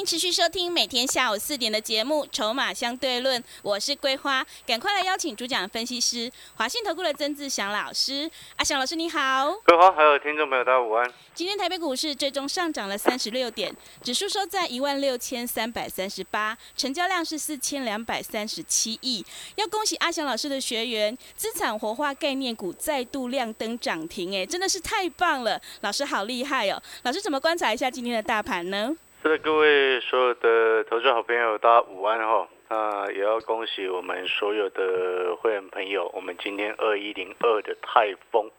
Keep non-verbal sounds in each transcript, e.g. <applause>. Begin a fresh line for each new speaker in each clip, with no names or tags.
欢迎持续收听每天下午四点的节目《筹码相对论》，我是桂花，赶快来邀请主讲分析师华信投顾的曾志祥老师。阿祥老师你好，
桂花还有听众朋友大家午安。
今天台北股市最终上涨了三十六点，指数收在一万六千三百三十八，成交量是四千两百三十七亿。要恭喜阿祥老师的学员，资产活化概念股再度亮灯涨停，哎，真的是太棒了，老师好厉害哦！老师怎么观察一下今天的大盘呢？
是的，各位所有的投资好朋友，大家午安哈！那也要恭喜我们所有的会员朋友，我们今天二一零二的泰丰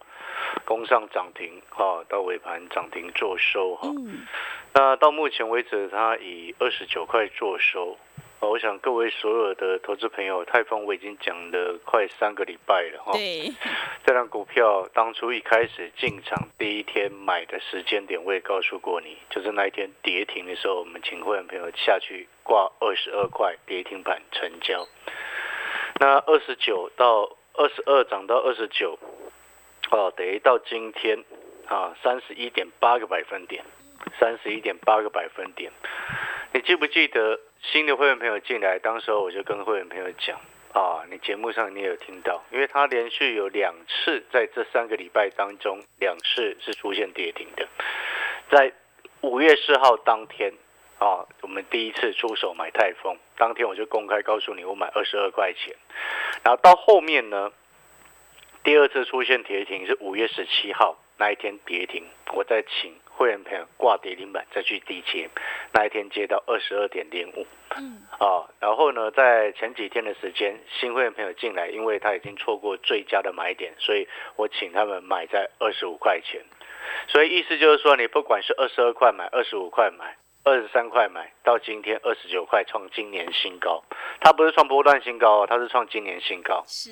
攻上涨停哈，到尾盘涨停做收哈。那到目前为止，它以二十九块做收。我想各位所有的投资朋友，泰丰我已经讲了快三个礼拜了哈。
对，
这张股票当初一开始进场第一天买的时间点，我也告诉过你，就是那一天跌停的时候，我们请会员朋友下去挂二十二块跌停板成交。那二十九到二十二涨到二十九，哦，等于到今天啊，三十一点八个百分点，三十一点八个百分点。你记不记得新的会员朋友进来，当时候我就跟会员朋友讲啊，你节目上你也有听到，因为他连续有两次在这三个礼拜当中，两次是出现跌停的，在五月四号当天啊，我们第一次出手买泰丰，当天我就公开告诉你，我买二十二块钱，然后到后面呢，第二次出现跌停是五月十七号那一天跌停，我再请。会员朋友挂跌停板再去低接，那一天接到二十二点零五，嗯，啊，然后呢，在前几天的时间，新会员朋友进来，因为他已经错过最佳的买点，所以我请他们买在二十五块钱，所以意思就是说，你不管是二十二块买，二十五块买，二十三块买到今天二十九块创今年新高，它不是创波段新高哦，它是创今年新高，
是。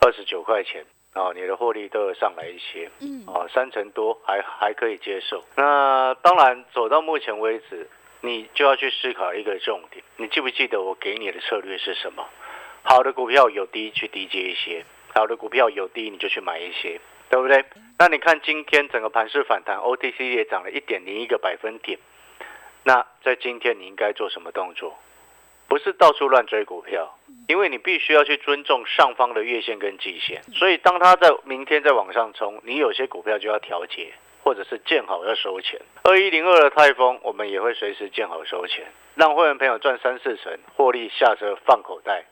二十九块钱。哦，你的获利都有上来一些，嗯，哦，三成多还还可以接受。那当然走到目前为止，你就要去思考一个重点，你记不记得我给你的策略是什么？好的股票有低去低接一些，好的股票有低你就去买一些，对不对？那你看今天整个盘势反弹，OTC 也涨了一点零一个百分点。那在今天你应该做什么动作？不是到处乱追股票，因为你必须要去尊重上方的月线跟季线。所以当它在明天再往上冲，你有些股票就要调节，或者是见好要收钱。二一零二的泰丰，我们也会随时见好收钱，让会员朋友赚三四成，获利下车放口袋。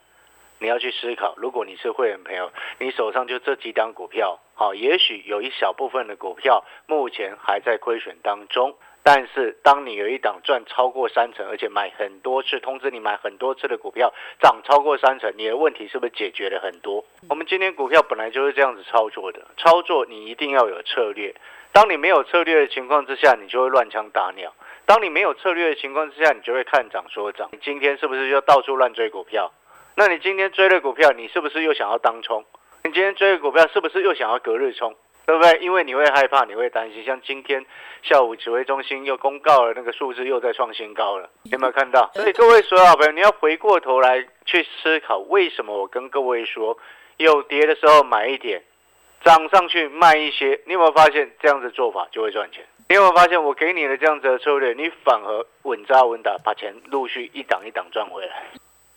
你要去思考，如果你是会员朋友，你手上就这几档股票，好，也许有一小部分的股票目前还在亏损当中。但是，当你有一档赚超过三成，而且买很多次，通知你买很多次的股票涨超过三成，你的问题是不是解决了很多？我们今天股票本来就是这样子操作的，操作你一定要有策略。当你没有策略的情况之下，你就会乱枪打鸟；当你没有策略的情况之下，你就会看涨说涨。你今天是不是就到处乱追股票？那你今天追了股票，你是不是又想要当冲？你今天追的股票是不是又想要隔日冲？对不对？因为你会害怕，你会担心。像今天下午指挥中心又公告了那个数字又在创新高了，有没有看到？所以各位所有好朋友，你要回过头来去思考，为什么我跟各位说，有跌的时候买一点，涨上去卖一些。你有没有发现这样子做法就会赚钱？你有没有发现我给你的这样子的策略，你反而稳扎稳打，把钱陆续一档一档赚回来？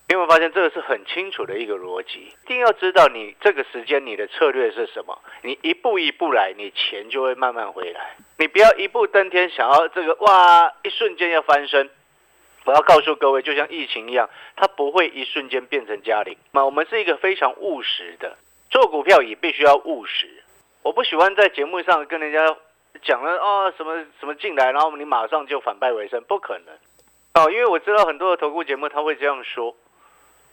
你有没有发现这个是很清楚的一个逻辑？一定要知道你这个时间你的策略是什么，你一步一步来，你钱就会慢慢回来。你不要一步登天，想要这个哇，一瞬间要翻身。我要告诉各位，就像疫情一样，它不会一瞬间变成嘉陵。那我们是一个非常务实的，做股票也必须要务实。我不喜欢在节目上跟人家讲了啊什么什么进来，然后你马上就反败为胜，不可能哦，因为我知道很多的投顾节目他会这样说。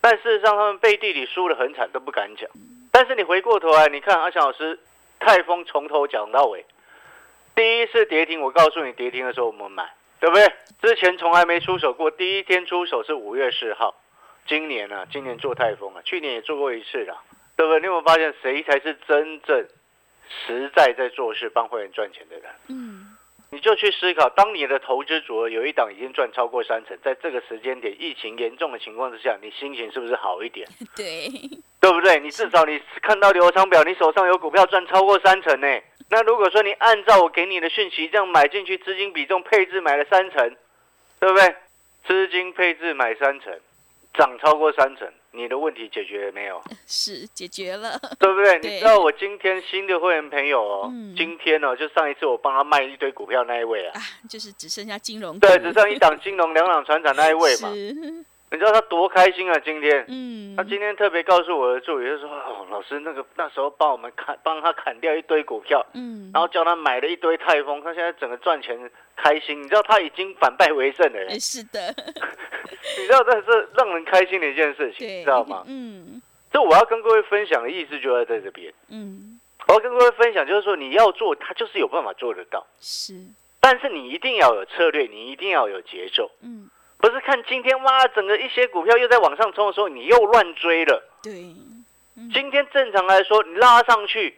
但事实上，他们背地里输得很惨，都不敢讲。但是你回过头来，你看阿强老师，泰丰从头讲到尾，第一次跌停，我告诉你跌停的时候我们买，对不对？之前从来没出手过，第一天出手是五月四号，今年啊，今年做泰丰啊，去年也做过一次啦，对不对？你有没有发现谁才是真正实在在做事、帮会员赚钱的人？
嗯，
你就去思考，当你的投资组合有一档已经赚超过三成，在这个时间点疫情严重的情况之下，你心情是不是好一点？<laughs>
对，
对不对？你至少你看到流程表，你手上有股票赚超过三成呢。那如果说你按照我给你的讯息这样买进去，资金比重配置买了三成，对不对？资金配置买三成，涨超过三成，你的问题解决了没有？<laughs>
是解决了，
对不对？
对。
你知道我今天新的会员朋友哦，
嗯。
今天哦，就上一次我帮他卖一堆股票那一位啊，
啊，就是只剩下金融股，
对，只剩一档金融、两档船长那一位嘛，<laughs> 你知道他多开心啊！今天，
嗯，
他今天特别告诉我的助理，就说：“哦，老师，那个那时候帮我们砍，帮他砍掉一堆股票，
嗯，
然后叫他买了一堆泰丰，他现在整个赚钱开心。你知道他已经反败为胜了耶，
哎是的，<laughs>
你知道这是让人开心的一件事情，你知道吗？
嗯。
这我要跟各位分享的意思就在在这边。
嗯，
我要跟各位分享，就是说你要做，他就是有办法做得到，
是，
但是你一定要有策略，你一定要有节奏，
嗯，
不是看今天哇，整个一些股票又在往上冲的时候，你又乱追了。
对，
今天正常来说，你拉上去，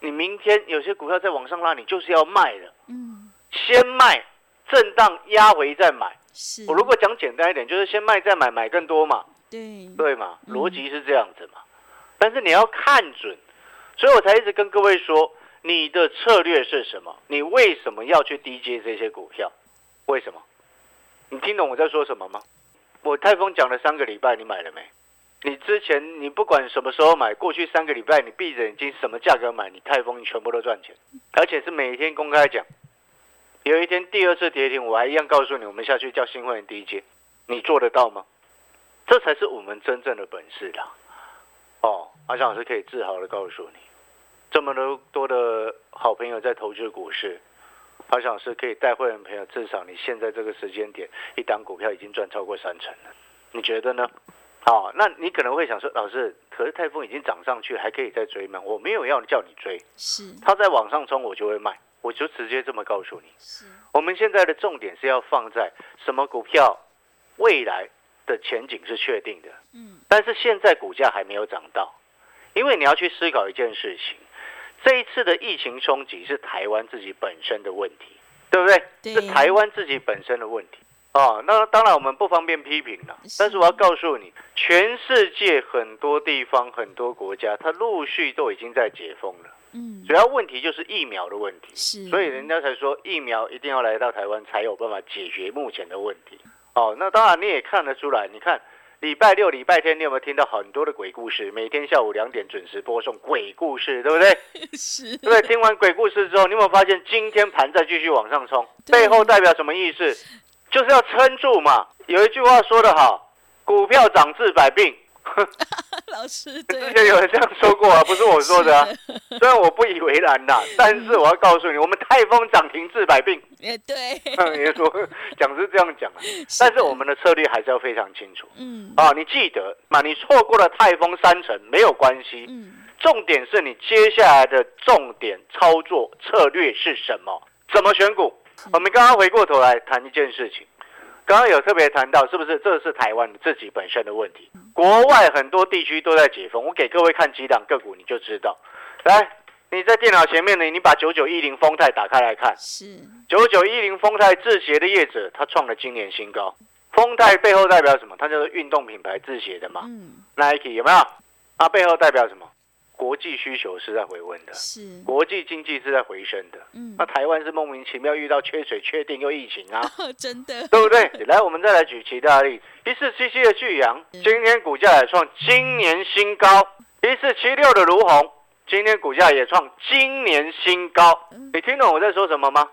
你明天有些股票在往上拉，你就是要卖了，
嗯，
先卖，震荡压回再买。
是，
我如果讲简单一点，就是先卖再买，买更多嘛，
对，
对嘛？
嗯
逻辑是这样子嘛。但是你要看准，所以我才一直跟各位说，你的策略是什么？你为什么要去低接这些股票？为什么？你听懂我在说什么吗？我泰丰讲了三个礼拜，你买了没？你之前你不管什么时候买，过去三个礼拜你闭着眼睛什么价格买，你泰丰你全部都赚钱，而且是每天公开讲。有一天第二次跌停，我还一样告诉你，我们下去叫新会员低接，你做得到吗？这才是我们真正的本事啦。哦，阿翔老师可以自豪的告诉你，这么多多的好朋友在投资股市，阿翔老师可以带会员朋友，至少你现在这个时间点，一档股票已经赚超过三成了，你觉得呢？好，那你可能会想说，老师，可是泰丰已经涨上去，还可以再追吗？我没有要叫你追，
是，
它在往上冲，我就会卖，我就直接这么告诉你。我们现在的重点是要放在什么股票未来的前景是确定的，
嗯，
但是现在股价还没有涨到，因为你要去思考一件事情，这一次的疫情冲击是台湾自己本身的问题，对不对？
对
是台湾自己本身的问题。哦，那当然我们不方便批评了，但是我要告诉你，全世界很多地方、很多国家，它陆续都已经在解封了。
嗯，
主要问题就是疫苗的问题。
是，
所以人家才说疫苗一定要来到台湾才有办法解决目前的问题。哦，那当然你也看得出来，你看礼拜六、礼拜天，你有没有听到很多的鬼故事？每天下午两点准时播送鬼故事，对不对？<laughs>
是，
对不对？听完鬼故事之后，你有没有发现今天盘再继续往上冲？背后代表什么意思？就是要撑住嘛。有一句话说得好，股票涨治百病。<laughs>
老师，
之，前有人这样说过啊，不是我说的啊。<laughs> 虽然我不以为然呐，但是我要告诉你，我们泰丰涨停治百病。<laughs>
也对，
也说 <laughs> 讲是这样讲啊，但是我们的策略还是要非常清楚
嗯
啊！你记得嘛？你错过了泰丰三成没有关系，
嗯，
重点是你接下来的重点操作策略是什么？怎么选股？我们刚刚回过头来谈一件事情，刚刚有特别谈到，是不是这是台湾自己本身的问题？国外很多地区都在解封，我给各位看几档个股，你就知道。来，你在电脑前面呢，你把九九一零丰泰打开来看。
是，
九九一零丰泰制鞋的业者，它创了今年新高。丰泰背后代表什么？它就是运动品牌制鞋的嘛
嗯
，，Nike 有没有？它背后代表什么？国际需求是在回温的，
是，
国际经济是在回升的。
嗯
那，台湾是莫名其妙遇到缺水、缺电又疫情啊，<laughs>
真的，
对不对？来，我们再来举其他例子，一四七七的巨阳，今天股价也创今年新高；一四七六的卢红，今天股价也创今年新高。你听懂我在说什么吗？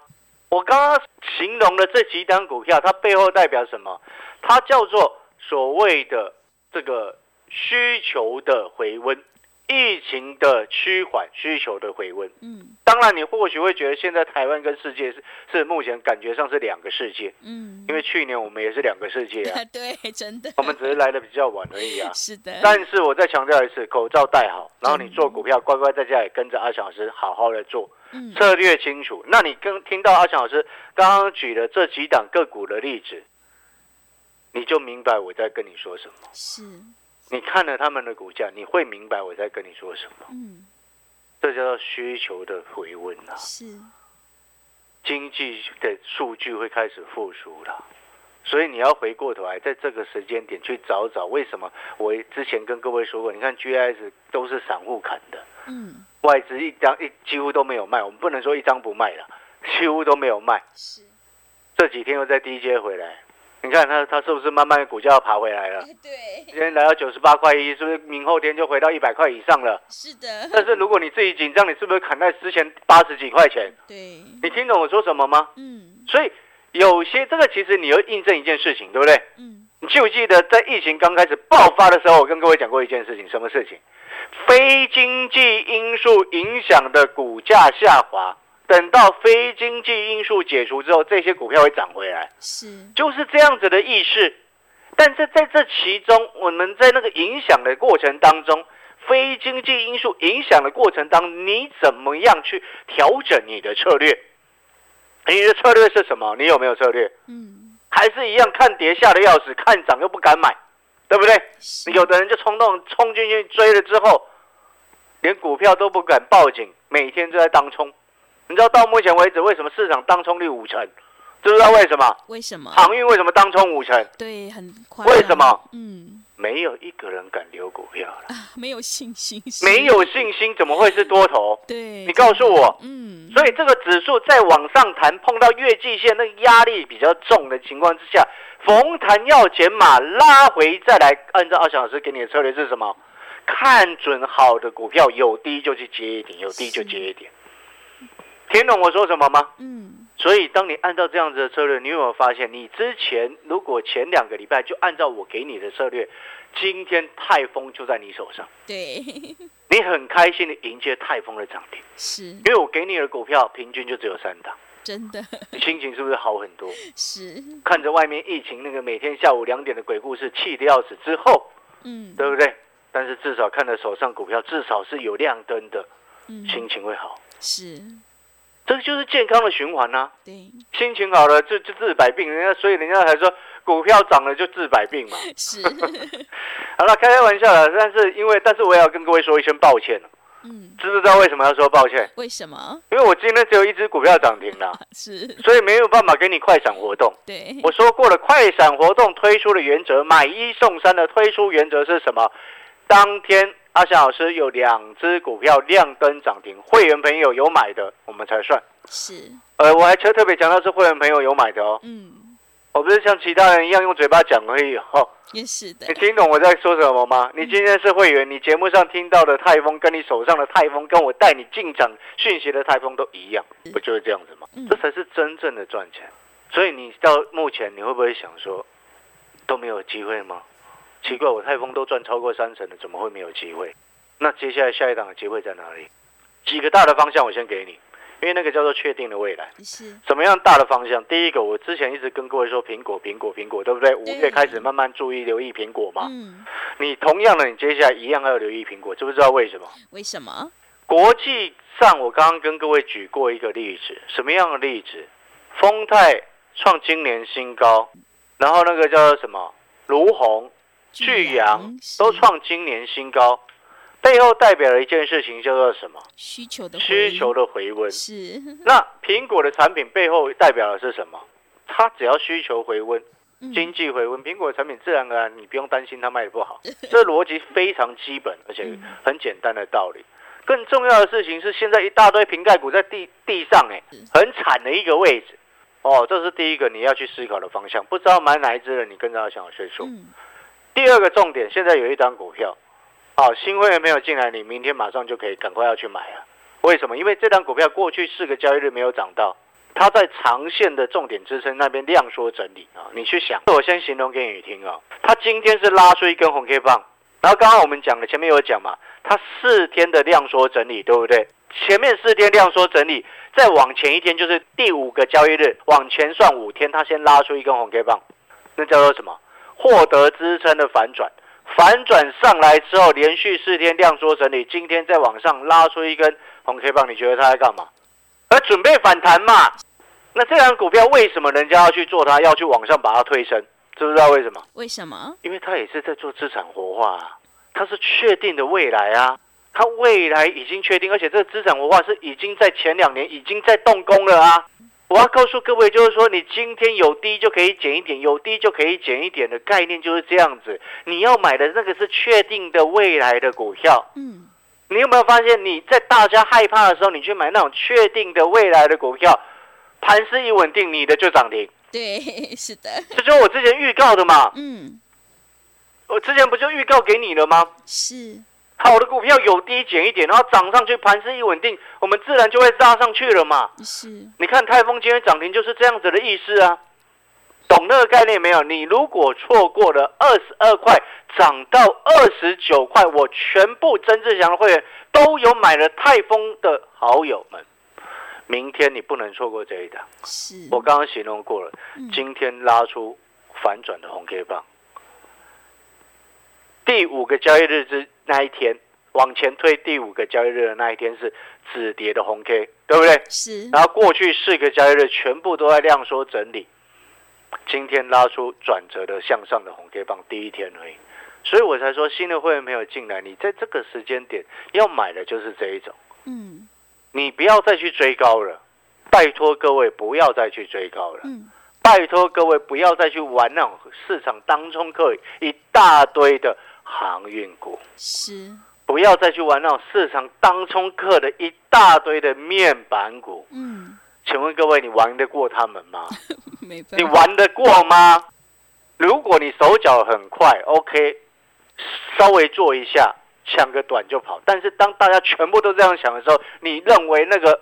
我刚刚形容的这几档股票，它背后代表什么？它叫做所谓的这个需求的回温，疫情的趋缓，需求的回温。
嗯
当然，你或许会觉得现在台湾跟世界是是目前感觉上是两个世界，
嗯，
因为去年我们也是两个世界啊，<laughs>
对，真的，
我们只是来的比较晚而已啊。<laughs>
是的，
但是我再强调一次，口罩戴好，然后你做股票，乖乖在家里跟着阿强老师好好的做，
嗯，
策略清楚。那你跟听到阿强老师刚刚举的这几档个股的例子，你就明白我在跟你说什么。
是，
你看了他们的股价，你会明白我在跟你说什么。
嗯，
这叫做需求的回温啊，
是，
经济的数据会开始复苏了。所以你要回过头来，在这个时间点去找找为什么我之前跟各位说过，你看 GIS 都是散户砍的，
嗯，
外资一张一几乎都没有卖，我们不能说一张不卖了，几乎都没有卖。
是，
这几天又在低阶回来，你看它它是不是慢慢股价要爬回来了？
哎，对，
今天来到九十八块一，是不是明后天就回到一百块以上了？
是的，
但是如果你自己紧张，你是不是砍在之前八十几块钱？
对，
你听懂我说什么吗？
嗯，
所以有些这个其实你要印证一件事情，对不对？
嗯，
你记不记得在疫情刚开始爆发的时候，我跟各位讲过一件事情，什么事情？非经济因素影响的股价下滑，等到非经济因素解除之后，这些股票会涨回来，
是，
就是这样子的意识。但是在这其中，我们在那个影响的过程当中，非经济因素影响的过程当中，你怎么样去调整你的策略？你的策略是什么？你有没有策略？
嗯，
还是一样看跌吓得要死，看涨又不敢买，对不对？有的人就冲动冲进去追了之后，连股票都不敢报警，每天都在当冲。你知道到目前为止为什么市场当冲率五成？知不知道为什么？
为什么？
航运为什么当冲五成？
对，很快，
为什么？
嗯，
没有一个人敢留股票了，
啊，没有信心，是
没，有信心怎么会是多头？
对，
你告诉我。
嗯，
所以这个指数在往上弹，碰到月季线那个压力比较重的情况之下，逢弹要减码，拉回再来。按照二小老师给你的策略是什么？看准好的股票，有低就去接一点，有低就接一点。听懂我说什么吗？
嗯，
所以，当你按照这样子的策略，你有没有发现，你之前如果前两个礼拜就按照我给你的策略，今天泰丰就在你手上，
对，
你很开心的迎接泰丰的涨停，
是，
因为我给你的股票平均就只有三档，
真的。
你心情是不是好很多？
是，
看着外面疫情那个每天下午两点的鬼故事，气得要死之后，
嗯，
对不对？但是至少看着手上股票，至少是有亮灯的，
嗯，
心情会好，
是，
这就是健康的循环呐、
对，
心情好了就就治百病，人家所以人家才说股票涨了就治百病嘛。
是，<laughs>
好了，开开玩笑了，但是因为但是我也要跟各位说一声抱歉，
嗯，
知不知道为什么要说抱歉？
为什么？
因为我今天只有一只股票涨停了，<laughs>
是，
所以没有办法给你快闪活动。
对，
我说过了，快闪活动推出的原则，买一送三的推出原则是什么？当天阿翔老师有两只股票亮灯涨停，会员朋友有买的，我们才算。
是，
呃，我还特特别强调是会员朋友有买的哦，
嗯，
我不是像其他人一样用嘴巴讲而已哦。
也是的
你，听懂我在说什么吗？你今天是会员，你节目上听到的泰丰，跟你手上的泰丰，跟我带你进场讯息的泰丰都一样，不就是这样子吗
嗯？
这才是真正的赚钱。所以你到目前，你会不会想说都没有机会吗？奇怪，我泰丰都赚超过三成了，怎么会没有机会？那接下来下一档的机会在哪里？几个大的方向我先给你，因为那个叫做确定的未来。
是，
什么样大的方向？第一个，我之前一直跟各位说苹果，苹果，苹果，对不对？五月开始慢慢注意留意苹果嘛。
嗯，
你同样的，你接下来一样要留意苹果，知不知道为什么？
为什么？
国际上，我刚刚跟各位举过一个例子，什么样的例子？丰泰创今年新高，然后那个叫做什么？卢红、巨阳都创今年新高，背后代表了一件事情，叫做什么？
需求的
需求
的
的回温。
是，<laughs>
那苹果的产品背后代表的是什么？它只要需求回温，
嗯
经济回温，苹果的产品自然而然你不用担心它卖的不好，<laughs> 这逻辑非常基本而且
嗯
很简单的道理。更重要的事情是，现在一大堆瓶盖股在地地上，哎，很惨的一个位置。哦，这是第一个你要去思考的方向。不知道买哪一只的，你跟着阿翔老师说。
嗯，
第二个重点，现在有一张股票，好、新会员没有进来，你明天马上就可以赶快要去买了。为什么？因为这张股票过去四个交易日没有涨到，它在长线的重点支撑那边量缩整理啊。你去想，我先形容给你听啊。它今天是拉出一根红 K 棒，然后刚刚我们讲的前面有讲嘛，它四天的量缩整理，对不对？前面四天量缩整理，再往前一天就是第五个交易日，往前算五天，它先拉出一根红 K 棒，那叫做什么？获得支撑的反转，反转上来之后，连续四天量缩整理，今天再往上拉出一根红 K 棒，你觉得它在干嘛？而准备反弹嘛。那这张股票为什么人家要去做它，要去往上把它推升？知不知道为什么？
为什么？
因为它也是在做资产活化啊，它是确定的未来啊，它未来已经确定，而且这个资产活化是已经在前两年已经在动工了啊。我要告诉各位，就是说，你今天有低就可以减一点，有低就可以减一点的概念就是这样子。你要买的那个是确定的未来的股票。
嗯，
你有没有发现，你在大家害怕的时候，你去买那种确定的未来的股票，盘势一稳定，你的就涨停。
对，是的，
这就是我之前预告的嘛。
嗯，
我之前不就预告给你了吗？
是，
好的股票有低减一点，然后涨上去，盘势一稳定，我们自然就会拉上去了嘛。
是，
你看泰丰今天涨停就是这样子的意思啊，懂那个概念没有？你如果错过了二十二块涨到二十九块，我全部曾志祥的会员都有买了泰丰的好友们，明天你不能错过这一档。
是，
我刚刚形容过了，
嗯
今天拉出反转的红 K 棒，第五个交易日之那一天，往前推第五个交易日的那一天是止跌的红 K，对不对？
是，
然后过去四个交易日全部都在量缩整理，今天拉出转折的向上的红 K 棒，第一天而已，所以我才说新的会员没有进来，你在这个时间点要买的就是这一种，
嗯
你不要再去追高了，拜托各位不要再去追高了。
嗯，
拜托各位不要再去玩那种市场当中可以一大堆的航运股，
是，
不要再去玩那种市场当冲客的一大堆的面板股。
嗯，
请问各位，你玩得过他们吗？<laughs>
没办法，
你玩得过吗？如果你手脚很快，OK，稍微做一下，抢个短就跑。但是当大家全部都这样想的时候，你认为那个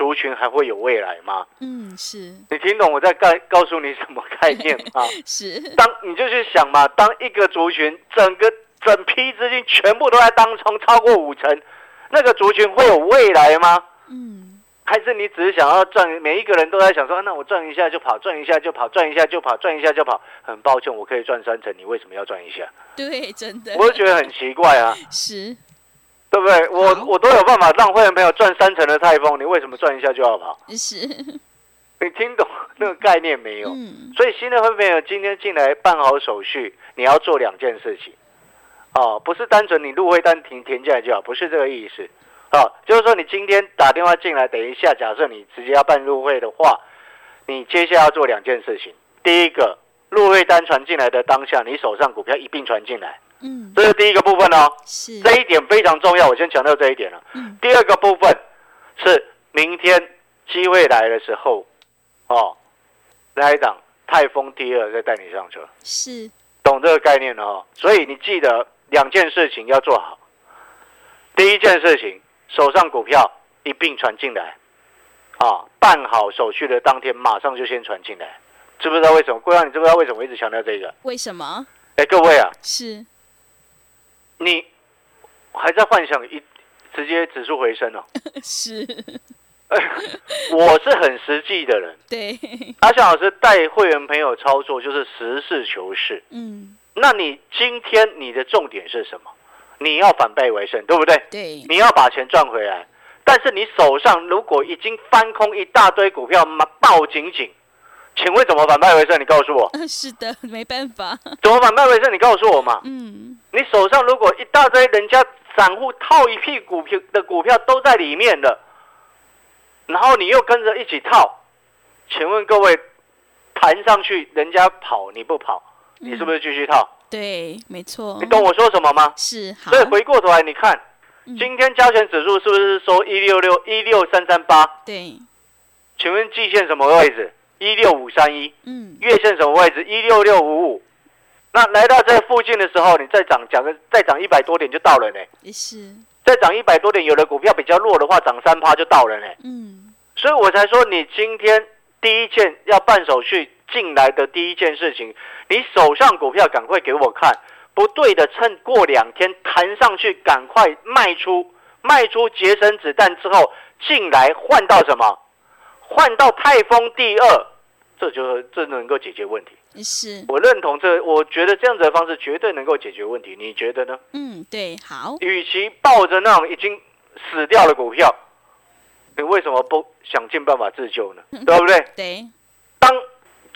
族群还会有未来吗？
嗯，是，
你听懂我在告告诉你什么概念吗？<laughs>
是，
当你就去想嘛，当一个族群整个整批资金全部都在当中超过五成，那个族群会有未来吗？
嗯，
还是你只是想要赚？每一个人都在想说，啊那我赚一下就跑，赚一下就跑，赚一下就跑，赚一下就跑。很抱歉，我可以赚三成，你为什么要赚一下？
对，真的，
我就觉得很奇怪啊，<laughs>
是，
对不对？我我都有办法让会员朋友赚三成的泰丰，你为什么赚一下就要跑？
是，
你听懂那个概念没有？
嗯，
所以新的会朋友今天进来办好手续，你要做两件事情，哦，不是单纯你入会单停停进来就好，不是这个意思，哦，就是说你今天打电话进来，等一下假设你直接要办入会的话，你接下来要做两件事情，第一个入会单传进来的当下，你手上股票一并传进来，
嗯，
这是第一个部分哦，
是，
这一点非常重要，我先强调这一点了。
嗯，
第二个部分是明天机会来的时候，哦，来一档泰丰第二再带你上车，
是，
懂这个概念了哦。所以你记得两件事情要做好。第一件事情，手上股票一并传进来，啊，办好手续的当天马上就先传进来，知不知道为什么？桂阳，你知不知道为什么我一直强调这个？
为什么？
哎，各位啊，
是，
你还在幻想一直接指数回升哦？<laughs>
是，
我是很实际的人。
对，
阿翔老师带会员朋友操作就是实事求是。
嗯，
那你今天你的重点是什么？你要反败为胜，对不对？
对，
你要把钱赚回来。但是你手上如果已经翻空一大堆股票，嘛抱紧紧，请问怎么反败为胜？你告诉我，<laughs>
是的，没办法，
怎么反败为胜？你告诉我嘛。
嗯，
你手上如果一大堆人家散户套一屁股票的股票都在里面的，然后你又跟着一起套，请问各位，弹上去人家跑你不跑，你是不是继续套？
对，没错，
你懂我说什么吗？
是，好
所以，回过头来你看，
嗯
今天加权指数是不是收一六六一六三三八？
对，
请问季线什么位置？一六五三一。
嗯，
月线什么位置？一六六五五。那来到这附近的时候，你再涨，讲个再涨一百多点就到了呢。
也是，
再涨一百多点，有的股票比较弱的话，涨三趴就到了呢。
嗯，
所以我才说，你今天第一件要办手续进来的第一件事情，你手上股票赶快给我看，不对的，趁过两天弹上去，赶快卖出，卖出节省子弹之后进来换到什么？换到泰丰第二，这就这能够解决问题。
也是，
我认同这，我觉得这样子的方式绝对能够解决问题。你觉得呢？
嗯，对，好，
与其抱着那种已经死掉的股票，你为什么不想尽办法自救呢？对不对？<laughs>
对，
当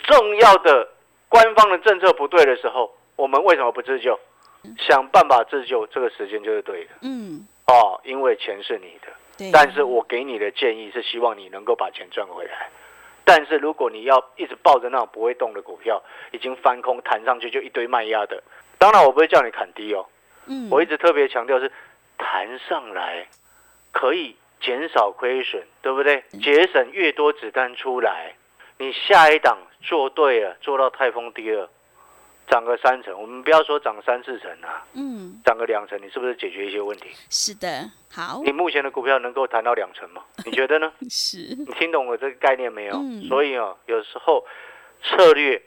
重要的官方的政策不对的时候，我们为什么不自救？想办法自救，这个时间就是对的。
嗯，
哦，因为钱是你的，
对，
但是我给你的建议是希望你能够把钱赚回来。但是如果你要一直抱着那种不会动的股票，已经翻空弹上去就一堆卖压的，当然我不会叫你砍低哦。
嗯，
我一直特别强调是弹上来可以减少亏损，对不对？节省越多子弹出来，你下一档做对了，做到泰丰第二，涨个三成，我们不要说涨三四成啊，
嗯，
涨个两成，你是不是解决一些问题？
是的，好，
你目前的股票能够谈到两成吗？<laughs> 你觉得呢？
是，
你听懂我这个概念没有？
嗯
所以哦，有时候策略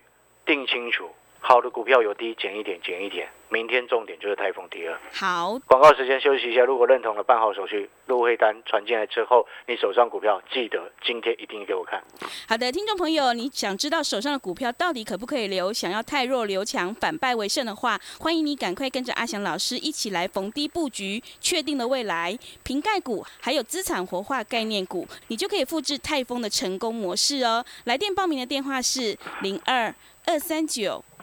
定清楚，好的股票有低减一点，减一点。明天重点就是泰丰第二。
好，
广告时间休息一下，如果认同了办好手续，入会单传进来之后，你手上股票记得今天一定给我看。
好的，听众朋友，你想知道手上的股票到底可不可以留？想要太弱留强，反败为胜的话，欢迎你赶快跟着阿翔老师一起来逢低布局，确定了未来瓶盖股，还有资产活化概念股，你就可以复制泰丰的成功模式哦。来电报名的电话是零二二三九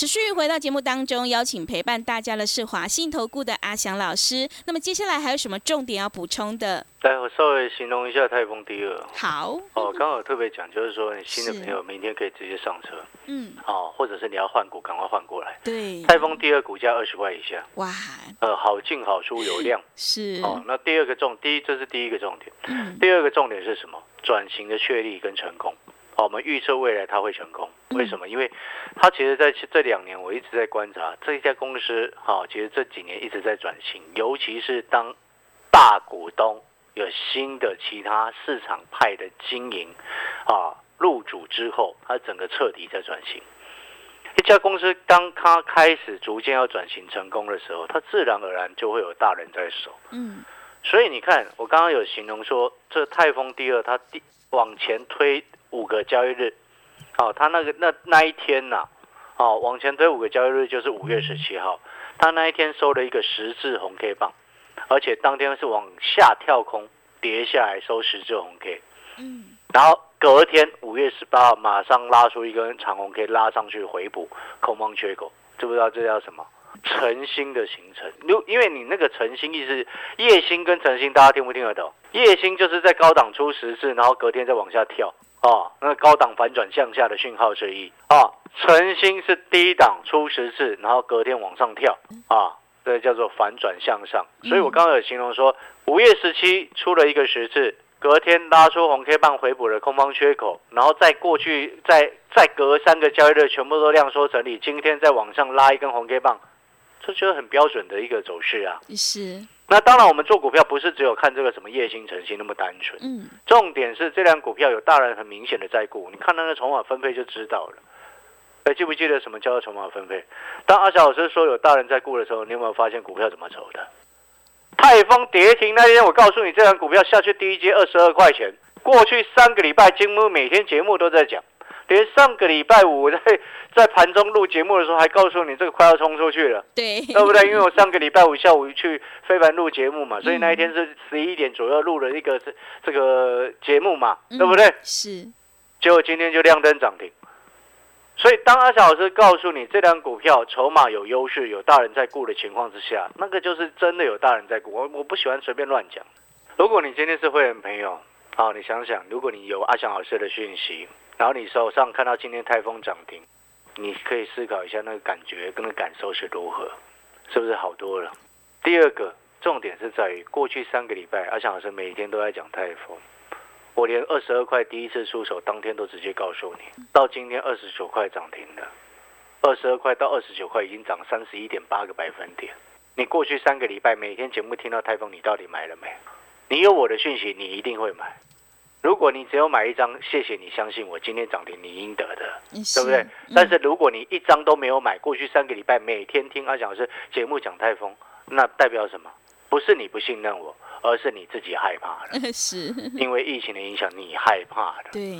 持续回到节目当中，邀请陪伴大家的是华信投顾的阿翔老师。那么接下来还有什么重点要补充的？
来，我稍微形容一下泰丰第二。
好，
哦，刚好特别讲，就是说你新的朋友明天可以直接上车，
嗯，
哦，或者是你要换股，赶快换过来。
对，
泰丰第二股价二十块以下，
哇，
呃，好进好出有量。<laughs>
是，
哦，那第二个重，第一这是第一个重点，
嗯，
第二个重点是什么？转型的确立跟成功。好，我们预测未来它会成功，为什么？因为它其实在这两年，我一直在观察这一家公司，好，其实这几年一直在转型，尤其是当大股东有新的其他市场派的经营啊入主之后，它整个彻底在转型。一家公司当它开始逐渐要转型成功的时候，它自然而然就会有大人在手。
嗯，
所以你看，我刚刚有形容说，这泰丰第二，它第往前推五个交易日，哦，他那个那那一天呐、哦，往前推五个交易日就是五月十七号，他那一天收了一个十字红 K 棒，而且当天是往下跳空跌下来收十字红 K，
嗯，
然后隔天五月十八号马上拉出一根长红 K 拉上去回补空方缺口，知不知道这叫什么？晨星的形成，如因为你那个晨星意思，夜星跟晨星大家听不听得懂？夜星就是在高档出十字，然后隔天再往下跳啊，那高档反转向下的讯号之一啊。晨星是低档出十字，然后隔天往上跳啊，这叫做反转向上。所以我刚刚有形容说，五月十七出了一个十字，隔天拉出红 K 棒回补了空方缺口，然后再过去再再隔三个交易日全部都量缩整理，今天再往上拉一根红 K 棒，这就是很标准的一个走势啊。
是，
那当然，我们做股票不是只有看这个什么夜星晨星那么单纯，
嗯，
重点是这辆股票有大人很明显的在顾，你看那个筹码分配就知道了。哎，记不记得什么叫做筹码分配？当阿小老师说有大人在顾的时候，你有没有发现股票怎么走的？泰丰跌停那天，我告诉你，这张股票下去第一阶二十二块钱。过去三个礼拜，金木每天节目都在讲，连上个礼拜五 <laughs> 在在盘中录节目的时候，还告诉你这个快要冲出去了。
对，
对不对？因为我上个礼拜五下午去非凡录节目嘛，所以那一天是十一点左右录了一个这这个节目嘛，
嗯
对不对？
是，
结果今天就亮灯涨停。所以当阿小老师告诉你这张股票筹码有优势、有大人在顾的情况之下，那个就是真的有大人在顾。我我不喜欢随便乱讲。如果你今天是会员朋友，好，你想想，如果你有阿翔老师的讯息，然后你手上看到今天泰丰涨停，你可以思考一下那个感觉跟那感受是如何，是不是好多了？第二个重点是在于过去三个礼拜，阿强老师每天都在讲泰丰。我连二十二块第一次出手当天都直接告诉你，到今天二十九块涨停的，二十二块到二十九块，已经涨三十一点八个百分点。你过去三个礼拜每天节目听到泰丰，你到底买了没？你有我的讯息，你一定会买。如果你只有买一张，谢谢你相信我，今天涨停你应得的，对不对？但是如果你一张都没有买，过去三个礼拜每天听阿蒋老师节目讲泰丰，那代表什么？不是你不信任我，而是你自己害怕了。<laughs>
是，
因为疫情的影响，你害怕了，
对，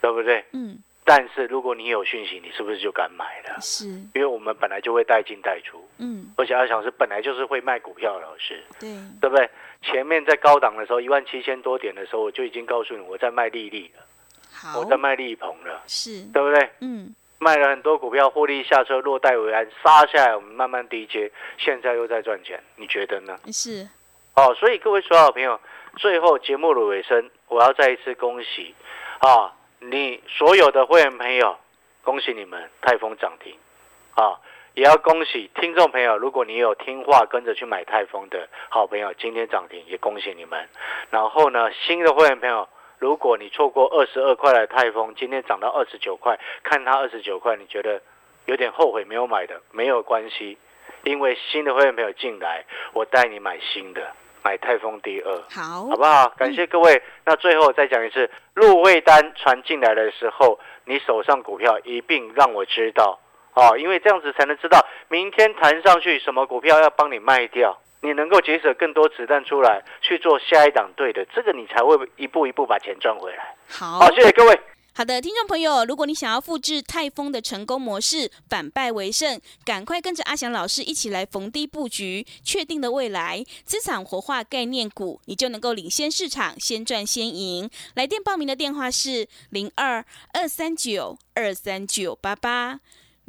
对不对？
嗯。
但是如果你有讯息，你是不是就敢买了？
是，因
为我们本来就会带进带出，嗯，而且阿翔是本来就是会卖股票的老师，
对，
对不对？前面在高档的时候，一万七千多点的时候，我就已经告诉你我在卖利利了，
好，
我在卖利鹏了，
是
对不对？
嗯，
卖了很多股票，获利下车，落袋为安，杀下来，我们慢慢低接，现在又在赚钱，你觉得呢？
是，
哦，所以各位所有朋友，最后节目的尾声，我要再一次恭喜啊，你所有的会员朋友。恭喜你们泰丰涨停，啊，也要恭喜听众朋友，如果你有听话跟着去买泰丰的好朋友，今天涨停也恭喜你们。然后呢，新的会员朋友，如果你错过二十二块的泰丰，今天涨到二十九块，看它二十九块，你觉得有点后悔没有买的，没有关系，因为新的会员朋友进来，我带你买新的。买泰丰第二，
好，
好不好？感谢各位。那最后再讲一次，入会单传进来的时候，你手上股票一并让我知道哦，因为这样子才能知道明天弹上去什么股票要帮你卖掉，你能够节省更多子弹出来去做下一档对的，这个你才会一步一步把钱赚回来。
好，
好，谢谢各位。
好的，听众朋友，如果你想要复制泰丰的成功模式，反败为胜，赶快跟着阿翔老师一起来逢低布局，确定的未来资产活化概念股，你就能够领先市场，先赚先赢。来电报名的电话是零二二三九二三九八八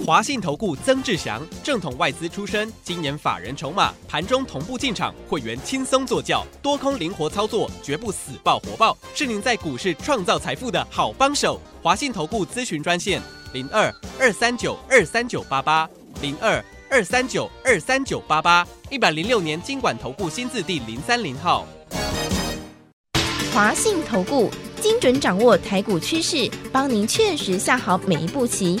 华信投顾曾志祥，正统外资出身，今年法人筹码，盘中同步进场，会员轻松做教，多空灵活操作，绝不死爆活爆，是您在股市创造财富的好帮手。华信投顾咨询专线零二二三九二三九八八零二二三九二三九八八，一百零六年经管投顾新字第零三零号。
华信投顾精准掌握台股趋势，帮您确实下好每一步棋。